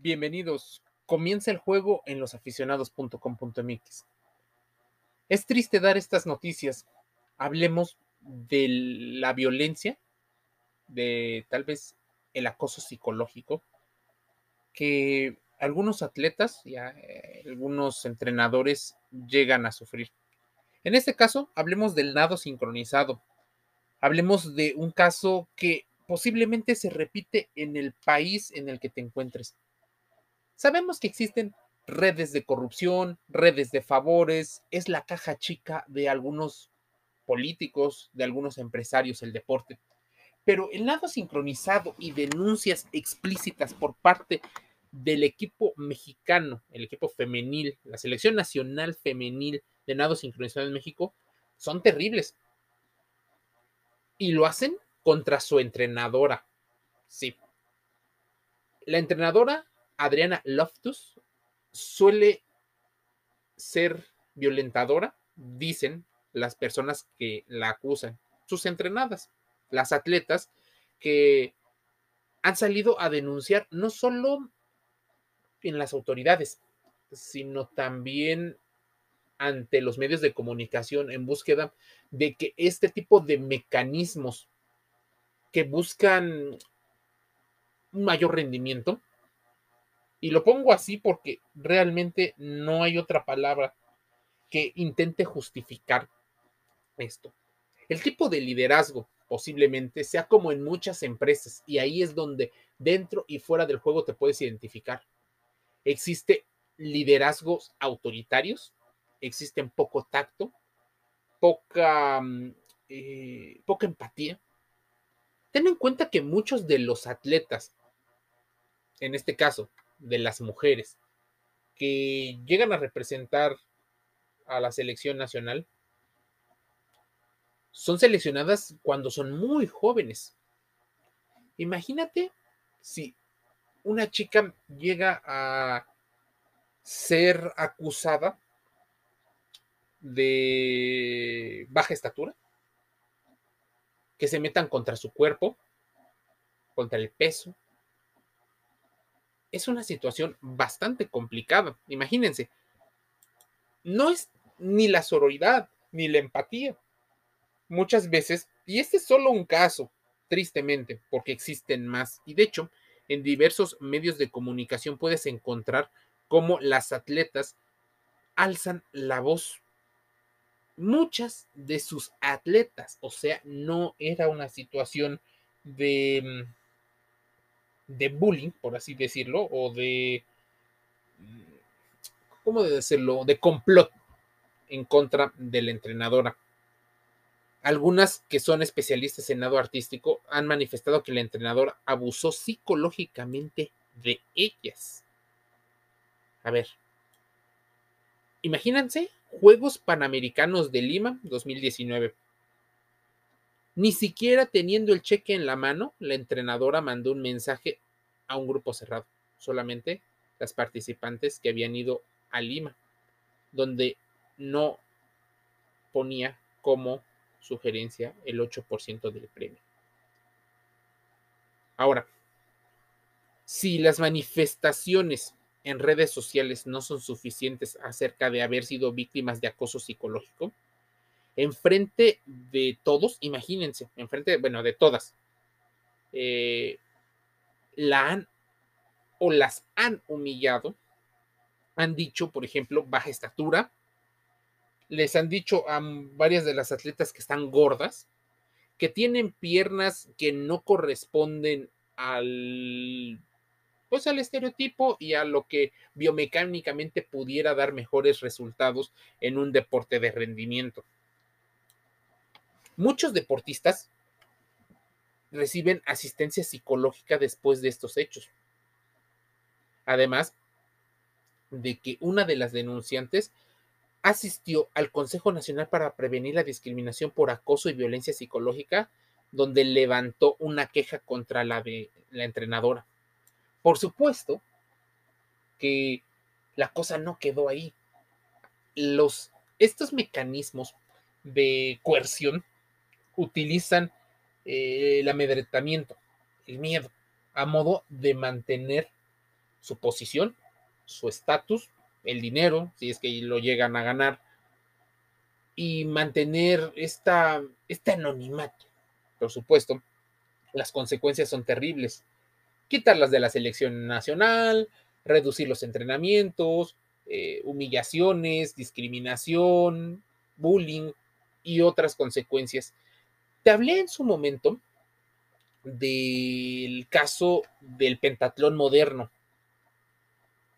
Bienvenidos. Comienza el juego en losaficionados.com.mx. Es triste dar estas noticias. Hablemos de la violencia, de tal vez el acoso psicológico que algunos atletas y eh, algunos entrenadores llegan a sufrir. En este caso, hablemos del nado sincronizado. Hablemos de un caso que posiblemente se repite en el país en el que te encuentres. Sabemos que existen redes de corrupción, redes de favores, es la caja chica de algunos políticos, de algunos empresarios el deporte. Pero el lado sincronizado y denuncias explícitas por parte del equipo mexicano, el equipo femenil, la selección nacional femenil de nado sincronizado en México, son terribles. Y lo hacen contra su entrenadora. Sí. La entrenadora Adriana Loftus suele ser violentadora, dicen las personas que la acusan, sus entrenadas, las atletas que han salido a denunciar no solo en las autoridades, sino también ante los medios de comunicación en búsqueda de que este tipo de mecanismos que buscan un mayor rendimiento y lo pongo así porque realmente no hay otra palabra que intente justificar esto. El tipo de liderazgo posiblemente sea como en muchas empresas y ahí es donde dentro y fuera del juego te puedes identificar. Existe liderazgos autoritarios, existen poco tacto, poca, mm, eh, poca empatía. Ten en cuenta que muchos de los atletas, en este caso, de las mujeres que llegan a representar a la selección nacional son seleccionadas cuando son muy jóvenes. Imagínate si una chica llega a ser acusada de baja estatura, que se metan contra su cuerpo, contra el peso, es una situación bastante complicada. Imagínense, no es ni la sororidad ni la empatía. Muchas veces, y este es solo un caso, tristemente, porque existen más, y de hecho, en diversos medios de comunicación puedes encontrar cómo las atletas alzan la voz. Muchas de sus atletas, o sea, no era una situación de mm, de bullying, por así decirlo, o de, ¿cómo de decirlo?, de complot en contra de la entrenadora. Algunas que son especialistas en nado artístico han manifestado que la entrenadora abusó psicológicamente de ellas. A ver, imagínense Juegos Panamericanos de Lima 2019. Ni siquiera teniendo el cheque en la mano, la entrenadora mandó un mensaje a un grupo cerrado, solamente las participantes que habían ido a Lima, donde no ponía como sugerencia el 8% del premio. Ahora, si las manifestaciones en redes sociales no son suficientes acerca de haber sido víctimas de acoso psicológico, enfrente de todos, imagínense, enfrente, bueno, de todas, eh, la han o las han humillado, han dicho, por ejemplo, baja estatura, les han dicho a varias de las atletas que están gordas, que tienen piernas que no corresponden al pues al estereotipo y a lo que biomecánicamente pudiera dar mejores resultados en un deporte de rendimiento. Muchos deportistas reciben asistencia psicológica después de estos hechos. Además de que una de las denunciantes asistió al Consejo Nacional para Prevenir la Discriminación por Acoso y Violencia Psicológica, donde levantó una queja contra la de la entrenadora. Por supuesto que la cosa no quedó ahí. Los, estos mecanismos de coerción utilizan eh, el amedretamiento, el miedo, a modo de mantener su posición, su estatus, el dinero, si es que lo llegan a ganar, y mantener esta, este anonimato. Por supuesto, las consecuencias son terribles. Quitarlas de la selección nacional, reducir los entrenamientos, eh, humillaciones, discriminación, bullying y otras consecuencias. Te hablé en su momento del caso del pentatlón moderno,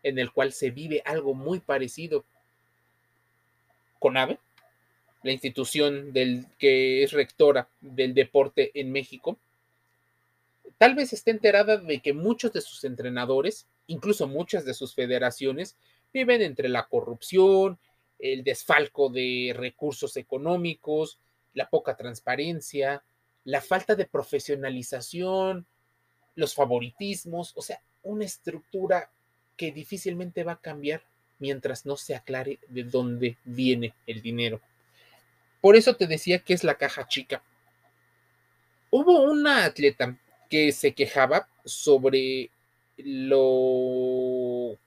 en el cual se vive algo muy parecido. con AVE, la institución del, que es rectora del deporte en México, tal vez esté enterada de que muchos de sus entrenadores, incluso muchas de sus federaciones, viven entre la corrupción, el desfalco de recursos económicos, la poca transparencia, la falta de profesionalización, los favoritismos, o sea, una estructura que difícilmente va a cambiar mientras no se aclare de dónde viene el dinero. Por eso te decía que es la caja chica. Hubo una atleta que se quejaba sobre lo,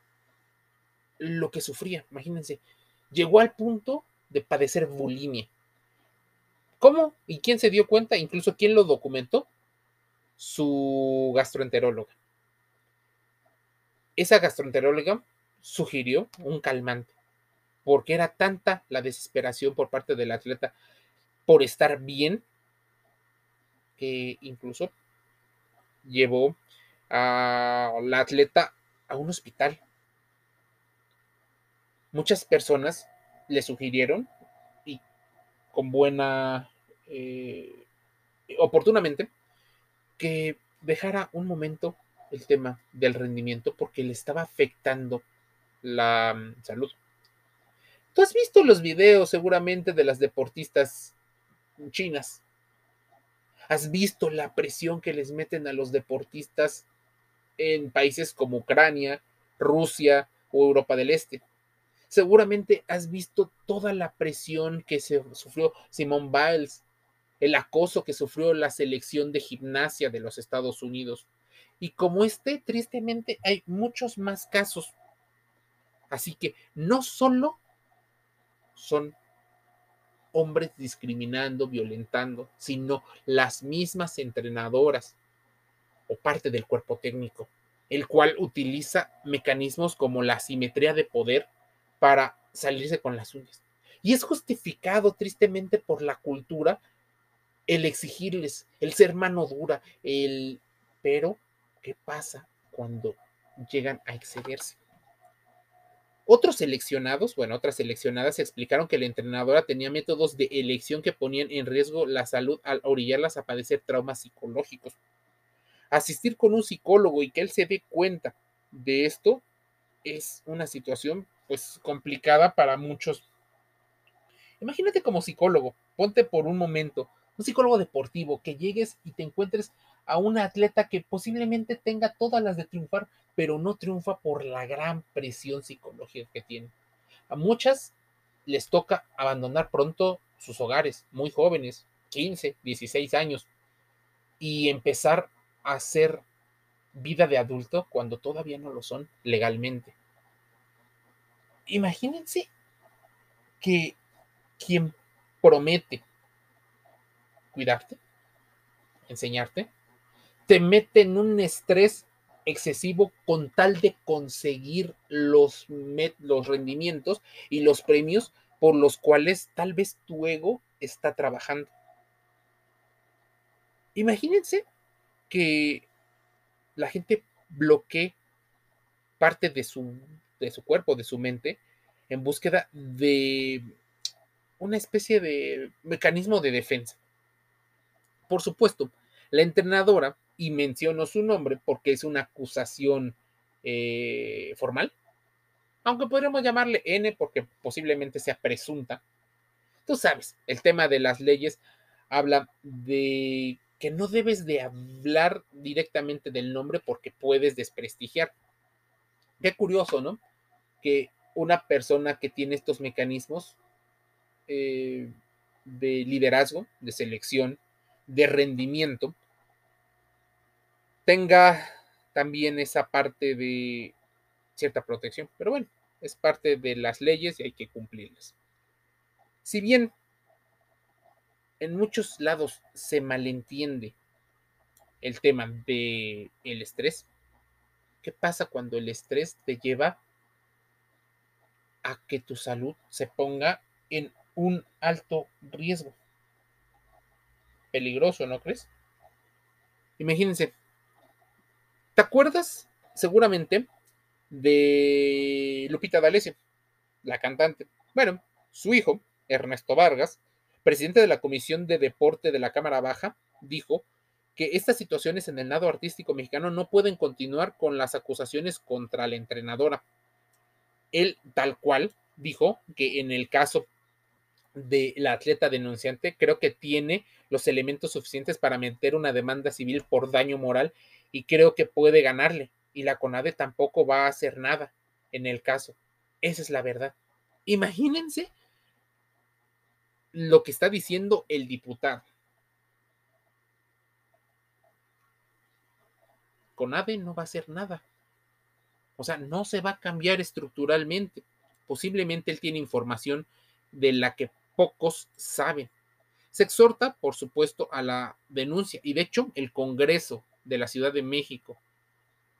lo que sufría, imagínense. Llegó al punto de padecer bulimia. ¿Cómo? ¿Y quién se dio cuenta? Incluso quién lo documentó. Su gastroenteróloga. Esa gastroenteróloga sugirió un calmante porque era tanta la desesperación por parte del atleta por estar bien, que incluso llevó a la atleta a un hospital. Muchas personas le sugirieron, y con buena, eh, oportunamente, que dejara un momento el tema del rendimiento porque le estaba afectando la mm, salud. Tú has visto los videos seguramente de las deportistas chinas. Has visto la presión que les meten a los deportistas en países como Ucrania, Rusia o Europa del Este. Seguramente has visto toda la presión que se sufrió Simone Biles, el acoso que sufrió la selección de gimnasia de los Estados Unidos. Y como este, tristemente, hay muchos más casos. Así que no solo son hombres discriminando, violentando, sino las mismas entrenadoras o parte del cuerpo técnico, el cual utiliza mecanismos como la simetría de poder para salirse con las uñas. Y es justificado tristemente por la cultura el exigirles, el ser mano dura, el... Pero, ¿qué pasa cuando llegan a excederse? Otros seleccionados, bueno, otras seleccionadas explicaron que la entrenadora tenía métodos de elección que ponían en riesgo la salud al orillarlas a padecer traumas psicológicos. Asistir con un psicólogo y que él se dé cuenta de esto es una situación pues complicada para muchos. Imagínate como psicólogo, ponte por un momento, un psicólogo deportivo, que llegues y te encuentres a una atleta que posiblemente tenga todas las de triunfar, pero no triunfa por la gran presión psicológica que tiene. A muchas les toca abandonar pronto sus hogares, muy jóvenes, 15, 16 años, y empezar a hacer vida de adulto cuando todavía no lo son legalmente. Imagínense que quien promete cuidarte, enseñarte, te mete en un estrés excesivo con tal de conseguir los, los rendimientos y los premios por los cuales tal vez tu ego está trabajando. Imagínense que la gente bloquee parte de su, de su cuerpo, de su mente, en búsqueda de una especie de mecanismo de defensa. Por supuesto, la entrenadora y menciono su nombre porque es una acusación eh, formal, aunque podríamos llamarle N porque posiblemente sea presunta. Tú sabes, el tema de las leyes habla de que no debes de hablar directamente del nombre porque puedes desprestigiar. Qué curioso, ¿no? Que una persona que tiene estos mecanismos eh, de liderazgo, de selección, de rendimiento, tenga también esa parte de cierta protección. Pero bueno, es parte de las leyes y hay que cumplirlas. Si bien en muchos lados se malentiende el tema del el estrés, ¿qué pasa cuando el estrés te lleva a que tu salud se ponga en un alto riesgo? Peligroso, ¿no crees? Imagínense, ¿te acuerdas seguramente de Lupita D'Alessio, la cantante? Bueno, su hijo, Ernesto Vargas, presidente de la Comisión de Deporte de la Cámara Baja, dijo que estas situaciones en el nado artístico mexicano no pueden continuar con las acusaciones contra la entrenadora. Él, tal cual, dijo que en el caso de la atleta denunciante, creo que tiene los elementos suficientes para meter una demanda civil por daño moral y creo que puede ganarle. Y la CONADE tampoco va a hacer nada en el caso. Esa es la verdad. Imagínense lo que está diciendo el diputado. CONADE no va a hacer nada. O sea, no se va a cambiar estructuralmente. Posiblemente él tiene información de la que pocos saben. Se exhorta, por supuesto, a la denuncia y de hecho el Congreso de la Ciudad de México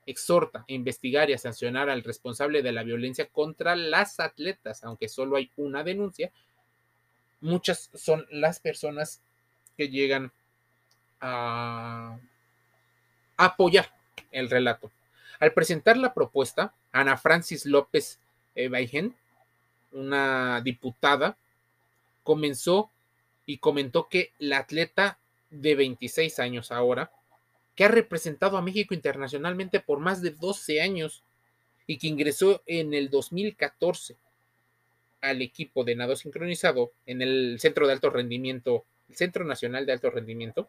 exhorta a investigar y a sancionar al responsable de la violencia contra las atletas, aunque solo hay una denuncia, muchas son las personas que llegan a apoyar el relato. Al presentar la propuesta, Ana Francis López Baigen, una diputada, comenzó y comentó que la atleta de 26 años ahora, que ha representado a México internacionalmente por más de 12 años y que ingresó en el 2014 al equipo de nado sincronizado en el Centro de Alto Rendimiento, el Centro Nacional de Alto Rendimiento,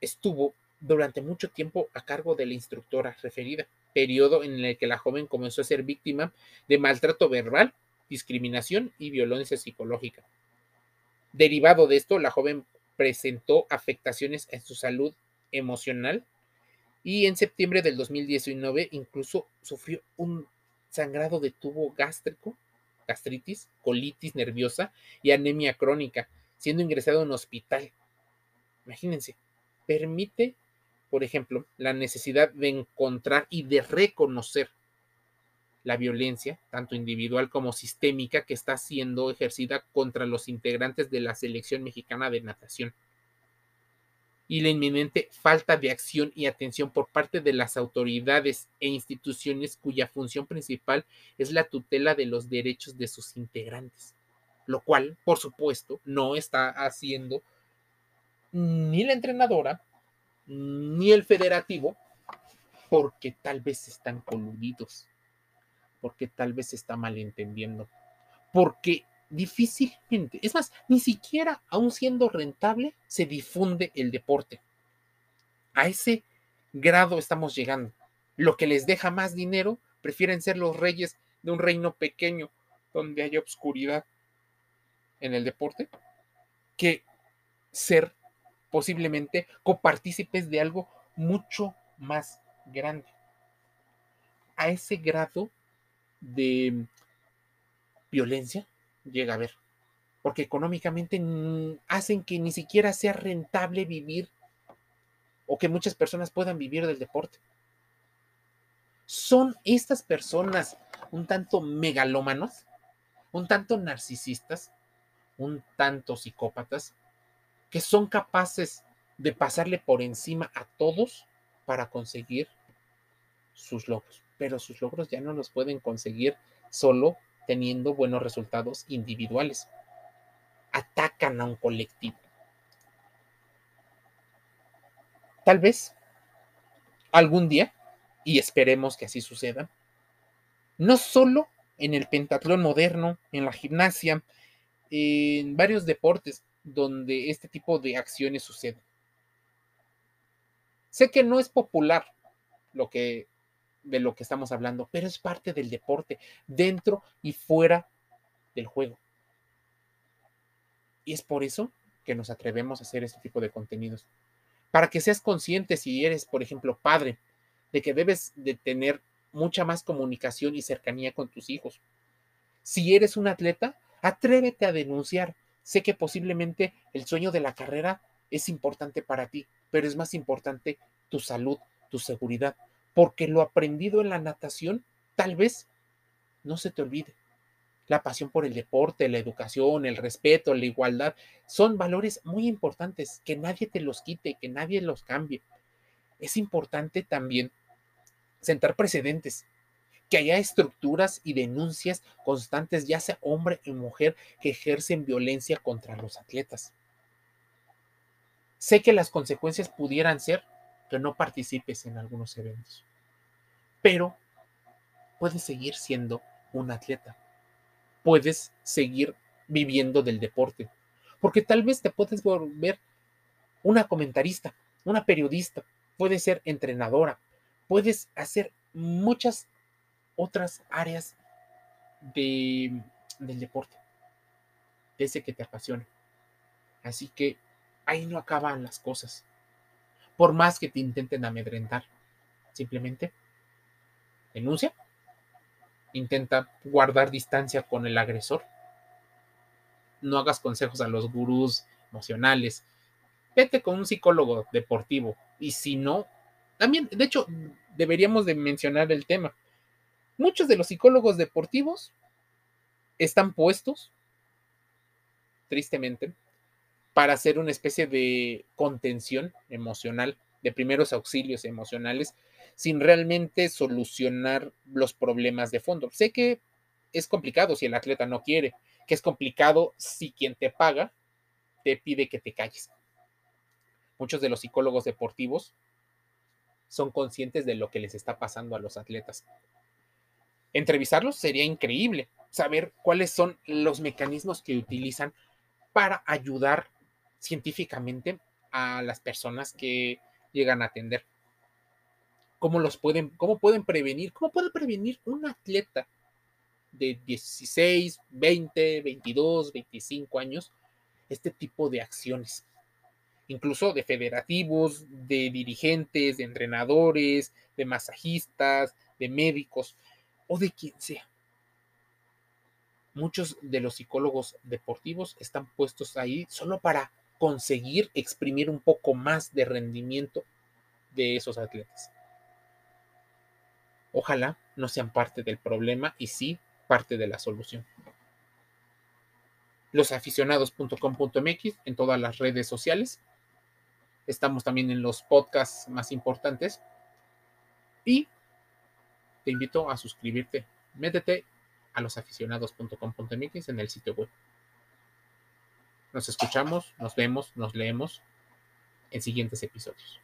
estuvo durante mucho tiempo a cargo de la instructora referida, periodo en el que la joven comenzó a ser víctima de maltrato verbal, discriminación y violencia psicológica. Derivado de esto, la joven presentó afectaciones en su salud emocional y en septiembre del 2019 incluso sufrió un sangrado de tubo gástrico gastritis, colitis nerviosa y anemia crónica, siendo ingresado en hospital. Imagínense, permite, por ejemplo, la necesidad de encontrar y de reconocer la violencia, tanto individual como sistémica, que está siendo ejercida contra los integrantes de la selección mexicana de natación. Y la inminente falta de acción y atención por parte de las autoridades e instituciones cuya función principal es la tutela de los derechos de sus integrantes, lo cual, por supuesto, no está haciendo ni la entrenadora ni el federativo porque tal vez están coludidos, porque tal vez se está malentendiendo, porque difícilmente, es más, ni siquiera aún siendo rentable, se difunde el deporte. A ese grado estamos llegando. Lo que les deja más dinero, prefieren ser los reyes de un reino pequeño donde haya obscuridad en el deporte, que ser posiblemente copartícipes de algo mucho más grande. A ese grado de violencia llega a ver, porque económicamente hacen que ni siquiera sea rentable vivir o que muchas personas puedan vivir del deporte. Son estas personas un tanto megalómanos, un tanto narcisistas, un tanto psicópatas, que son capaces de pasarle por encima a todos para conseguir sus logros. Pero sus logros ya no los pueden conseguir solo teniendo buenos resultados individuales. Atacan a un colectivo. Tal vez algún día, y esperemos que así suceda, no solo en el pentatlón moderno, en la gimnasia, en varios deportes donde este tipo de acciones suceden. Sé que no es popular lo que de lo que estamos hablando, pero es parte del deporte, dentro y fuera del juego. Y es por eso que nos atrevemos a hacer este tipo de contenidos. Para que seas consciente si eres, por ejemplo, padre, de que debes de tener mucha más comunicación y cercanía con tus hijos. Si eres un atleta, atrévete a denunciar. Sé que posiblemente el sueño de la carrera es importante para ti, pero es más importante tu salud, tu seguridad, porque lo aprendido en la natación tal vez no se te olvide. La pasión por el deporte, la educación, el respeto, la igualdad, son valores muy importantes, que nadie te los quite, que nadie los cambie. Es importante también sentar precedentes, que haya estructuras y denuncias constantes, ya sea hombre y mujer, que ejercen violencia contra los atletas. Sé que las consecuencias pudieran ser que no participes en algunos eventos, pero puedes seguir siendo un atleta, puedes seguir viviendo del deporte, porque tal vez te puedes volver una comentarista, una periodista, puedes ser entrenadora, puedes hacer muchas otras áreas de, del deporte, de ese que te apasiona. Así que ahí no acaban las cosas. Por más que te intenten amedrentar, simplemente denuncia, intenta guardar distancia con el agresor. No hagas consejos a los gurús emocionales. Vete con un psicólogo deportivo. Y si no, también, de hecho, deberíamos de mencionar el tema. Muchos de los psicólogos deportivos están puestos, tristemente, para hacer una especie de contención emocional, de primeros auxilios emocionales, sin realmente solucionar los problemas de fondo. Sé que es complicado si el atleta no quiere, que es complicado si quien te paga te pide que te calles. Muchos de los psicólogos deportivos son conscientes de lo que les está pasando a los atletas. Entrevistarlos sería increíble, saber cuáles son los mecanismos que utilizan para ayudar científicamente a las personas que llegan a atender. ¿Cómo los pueden, cómo pueden prevenir? ¿Cómo puede prevenir un atleta de 16, 20, 22, 25 años este tipo de acciones? Incluso de federativos, de dirigentes, de entrenadores, de masajistas, de médicos o de quien sea. Muchos de los psicólogos deportivos están puestos ahí solo para conseguir exprimir un poco más de rendimiento de esos atletas. Ojalá no sean parte del problema y sí parte de la solución. Losaficionados.com.mx en todas las redes sociales. Estamos también en los podcasts más importantes. Y te invito a suscribirte. Métete a losaficionados.com.mx en el sitio web. Nos escuchamos, nos vemos, nos leemos en siguientes episodios.